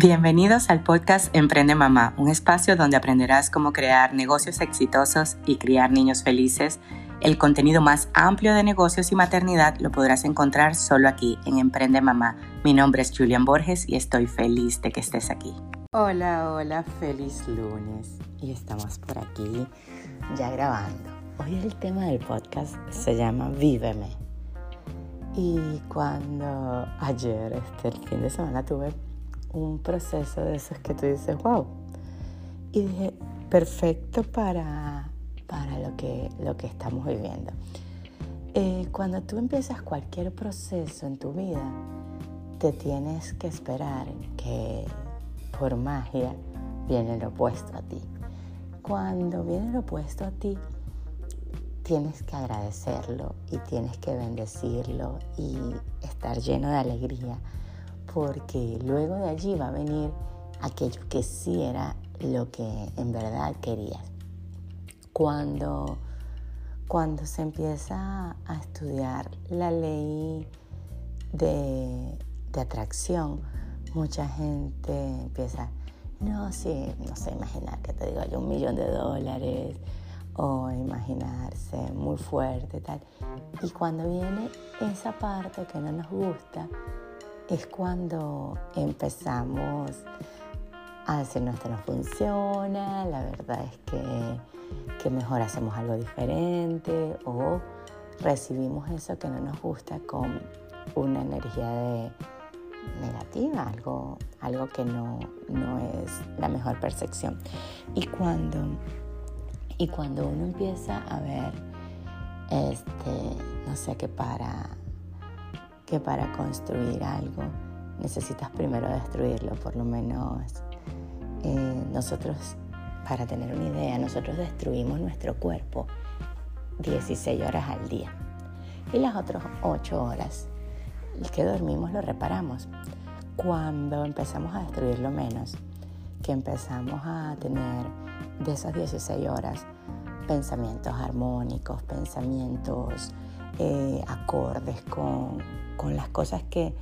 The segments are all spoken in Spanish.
Bienvenidos al podcast Emprende Mamá, un espacio donde aprenderás cómo crear negocios exitosos y criar niños felices. El contenido más amplio de negocios y maternidad lo podrás encontrar solo aquí en Emprende Mamá. Mi nombre es Julian Borges y estoy feliz de que estés aquí. Hola, hola, feliz lunes. Y estamos por aquí ya grabando. Hoy el tema del podcast se llama Víveme. Y cuando ayer, este, el fin de semana, tuve un proceso de esos que tú dices, wow. Y dije, perfecto para, para lo, que, lo que estamos viviendo. Eh, cuando tú empiezas cualquier proceso en tu vida, te tienes que esperar que por magia viene lo opuesto a ti. Cuando viene lo opuesto a ti, tienes que agradecerlo y tienes que bendecirlo y estar lleno de alegría porque luego de allí va a venir aquello que sí era lo que en verdad querías. Cuando, cuando se empieza a estudiar la ley de, atracción, mucha gente empieza, no, sí, no sé, imaginar que te digo yo un millón de dólares o imaginarse muy fuerte, tal. Y cuando viene esa parte que no nos gusta, es cuando empezamos a decir no, esto no funciona, la verdad es que, que mejor hacemos algo diferente o recibimos eso que no nos gusta con una energía de negativa, algo, algo que no, no es la mejor percepción. Y cuando, y cuando uno empieza a ver, este, no sé, qué para que para construir algo necesitas primero destruirlo, por lo menos eh, nosotros, para tener una idea, nosotros destruimos nuestro cuerpo 16 horas al día y las otras 8 horas que dormimos lo reparamos. Cuando empezamos a destruirlo menos, que empezamos a tener de esas 16 horas pensamientos armónicos, pensamientos eh, acordes con con las cosas que,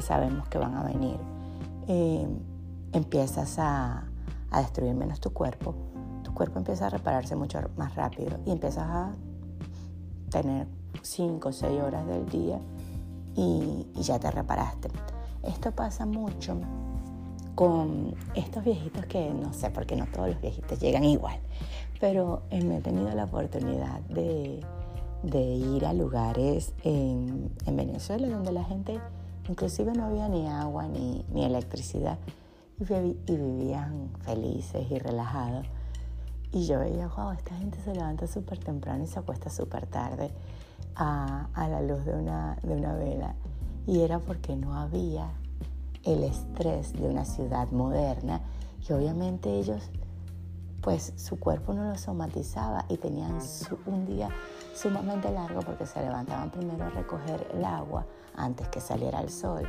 sabemos que van a venir, eh, empiezas a, destruir menos tu cuerpo, tu cuerpo empieza a repararse mucho más rápido y empiezas a tener 5 o 6 horas del día y, ya te reparaste. Esto pasa mucho con estos viejitos que no sé, porque no todos los viejitos llegan igual, pero me he tenido la oportunidad de, de ir a lugares en, Venezuela donde la gente inclusive no había ni agua ni, electricidad y, vivían felices y relajados. Y yo veía, wow, esta gente se levanta súper temprano y se acuesta súper tarde a, la luz de una, de una vela. Y era porque no había el estrés de una ciudad moderna y obviamente ellos pues su cuerpo no lo somatizaba y tenían un día sumamente largo porque se levantaban primero a recoger el agua antes que saliera el sol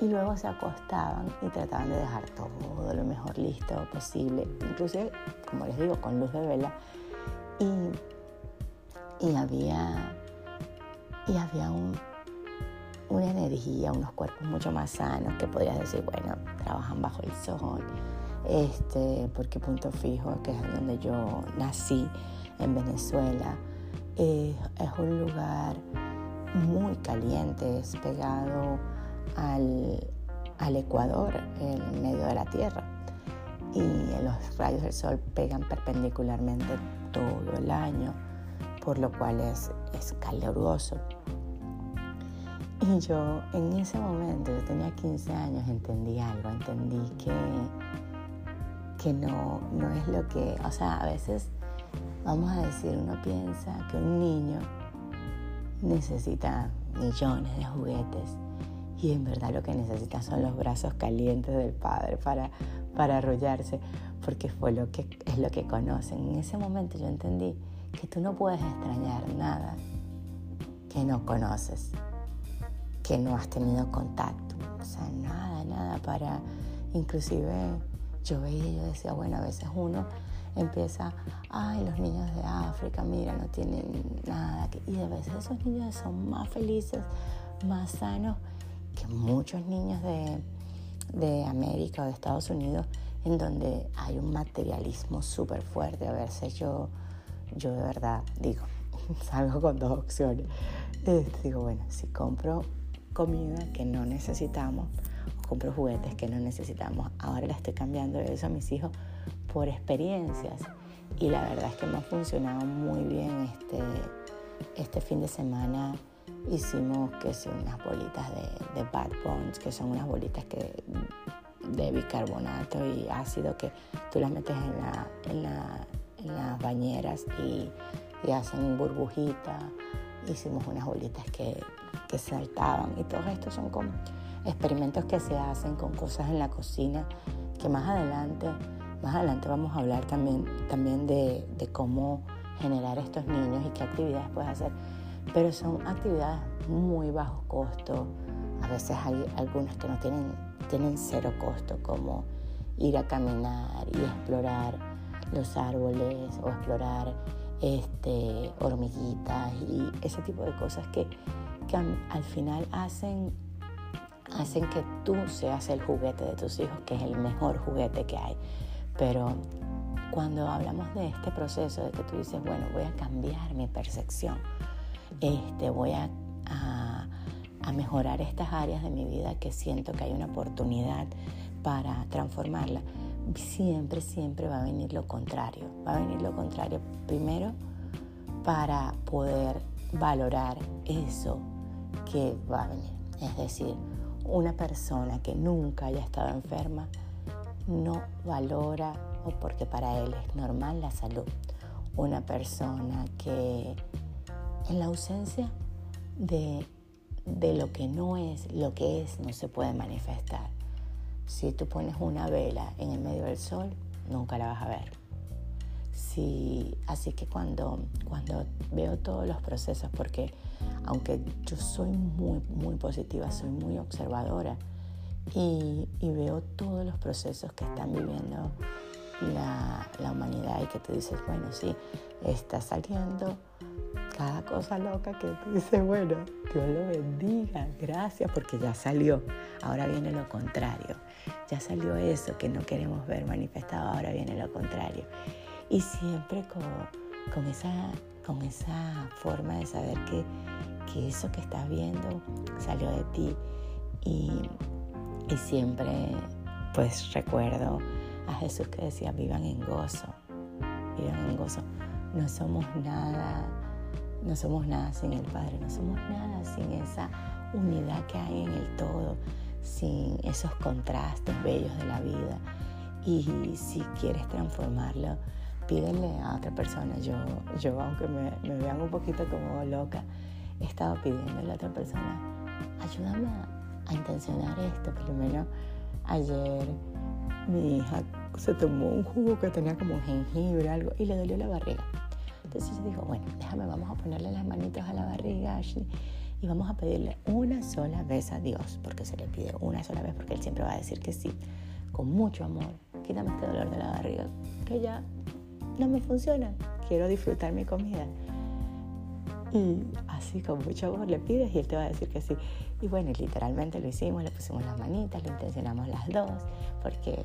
y luego se acostaban y trataban de dejar todo lo mejor listo posible, inclusive, como les digo, con luz de vela. Y, y había, y había una energía, unos cuerpos mucho más sanos que podrías decir, bueno, trabajan bajo el sol, este, porque Punto Fijo, que es donde yo nací, en Venezuela, es un lugar muy caliente, es pegado al, al Ecuador, en medio de la Tierra. Y los rayos del sol pegan perpendicularmente todo el año, por lo cual es, es caluroso. Y yo en ese momento, yo tenía 15 años, entendí algo, entendí que que no, no es lo que, o sea, a veces vamos a decir, uno piensa que un niño necesita millones de juguetes y en verdad lo que necesita son los brazos calientes del padre para, para arrollarse, porque fue lo que, es lo que conocen. En ese momento yo entendí que tú no puedes extrañar nada que no conoces, que no has tenido contacto, o sea, nada, nada para, inclusive yo veía y yo decía, bueno, a veces uno empieza, ay, los niños de África, mira, no tienen nada. Y a veces esos niños son más felices, más sanos que muchos niños de, de América o de Estados Unidos en donde hay un materialismo súper fuerte. A veces yo, yo de verdad digo, salgo con dos opciones. Digo, bueno, si compro comida que no necesitamos, compro juguetes que no necesitamos, ahora le estoy cambiando eso a mis hijos por experiencias. Y la verdad es que me ha funcionado muy bien este, este fin de semana hicimos que sí, unas bolitas de, de Bad Bones, que son unas bolitas que, de bicarbonato y ácido que tú las metes en, la, en, la, en las bañeras y, y, hacen burbujitas. Hicimos unas bolitas que, que saltaban y todo esto son como experimentos que se hacen con cosas en la cocina que más adelante, más adelante vamos a hablar también, también de, de cómo generar estos niños y qué actividades puedes hacer pero son actividades muy bajo costo. A veces hay algunas que no tienen, tienen cero costo, como ir a caminar y explorar los árboles o explorar este, hormiguitas y ese tipo de cosas que, que al final hacen, hacen que tú seas el juguete de tus hijos, que es el mejor juguete que hay. Pero cuando hablamos de este proceso de que tú dices, bueno, voy a cambiar mi percepción, este, voy a, mejorar estas áreas de mi vida que siento que hay una oportunidad para transformarla, siempre, siempre va a venir lo contrario. Va a venir lo contrario primero para poder valorar eso que va a venir. Es decir, una persona que nunca haya estado enferma no valora o porque para él es normal la salud. Una persona que en la ausencia de, lo que no es, lo que es no se puede manifestar. Si tú pones una vela en el medio del sol, nunca la vas a ver. así que cuando, cuando veo todos los procesos, porque aunque yo soy muy, muy positiva, soy muy observadora y, veo todos los procesos que están viviendo la, la, humanidad y que tú dices, bueno, sí, está saliendo cada cosa loca que tú dices, bueno, Dios lo bendiga, gracias, porque ya salió. Ahora viene lo contrario. Ya salió eso que no queremos ver manifestado, ahora viene lo contrario. Y siempre con, con, esa, con esa forma de saber que, que eso que estás viendo salió de ti. Y, y siempre, pues recuerdo a Jesús que decía, vivan en gozo, vivan en gozo. No somos nada no somos nada sin el Padre, no somos nada sin esa unidad que hay en el todo, sin esos contrastes bellos de la vida. Y si quieres transformarlo, pídele a otra persona. Yo, yo aunque me, vean un poquito como loca, he estado pidiéndole a otra persona, ayúdame a, a intencionar esto. Menos ayer mi hija se tomó un jugo que tenía como jengibre, algo, y le dolió la barriga. Entonces dijo, bueno, déjame, vamos a ponerle las manitos a la barriga y vamos a pedirle una sola vez a Dios, porque se le pide una sola vez, porque Él siempre va a decir que sí, con mucho amor. Quítame este dolor de la barriga, que ya no me funciona, quiero disfrutar mi comida. Y así con mucho amor le pides y Él te va a decir que sí. Y bueno, literalmente lo hicimos, le pusimos las manitas, lo intencionamos las dos, porque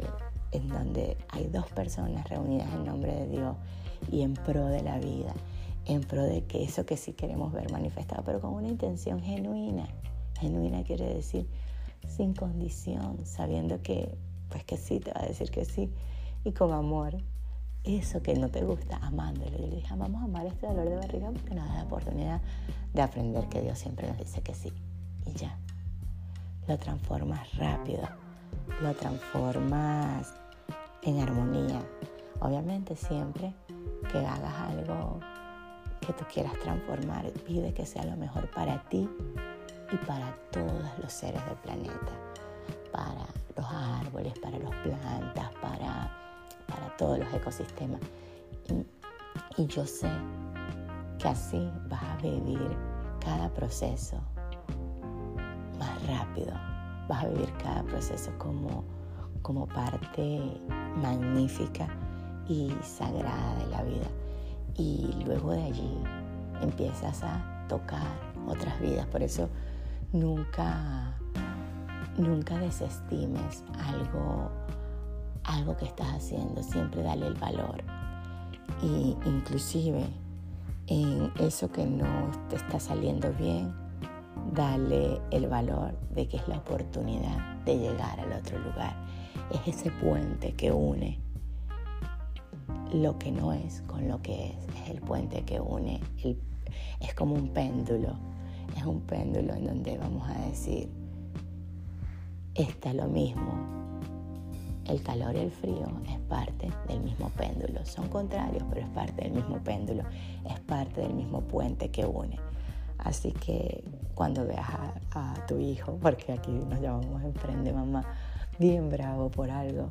en donde hay dos personas reunidas en nombre de Dios y en pro de la vida, en pro de que eso que sí queremos ver manifestado, pero con una intención genuina. Genuina quiere decir sin condición, sabiendo que pues que sí te va a decir que sí y con amor. Eso que no te gusta, amándolo. Yo le dije, vamos a amar este dolor de barriga porque nos da la oportunidad de aprender que Dios siempre nos dice que sí. Y ya. Lo transformas rápido. Lo transformas en armonía. Obviamente siempre que hagas algo que tú quieras transformar, pide que sea lo mejor para ti y para todos los seres del planeta, para los árboles, para las plantas, para, para todos los ecosistemas. Y, yo sé que así vas a vivir cada proceso más rápido, vas a vivir cada proceso como, como parte magnífica y sagrada de la vida. Y luego de allí empiezas a tocar otras vidas. Por eso nunca, nunca desestimes algo, algo que estás haciendo, siempre dale el valor. Y inclusive en eso que no te está saliendo bien, dale el valor de que es la oportunidad de llegar al otro lugar. Es ese puente que une lo que no es con lo que es. Es el puente que une. es como un péndulo. Es un péndulo en donde vamos a decir, está lo mismo. El calor y el frío es parte del mismo péndulo. Son contrarios, pero es parte del mismo péndulo. Es parte del mismo puente que une. Así que cuando veas a, tu hijo, porque aquí nos llamamos Emprende Mamá, bien bravo por algo,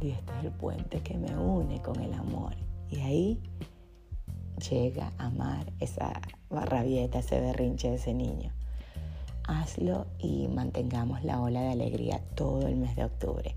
y este es el puente que me une con el amor. Y ahí llega a amar esa rabieta, ese berrinche de ese niño. Hazlo y mantengamos la ola de alegría todo el mes de octubre.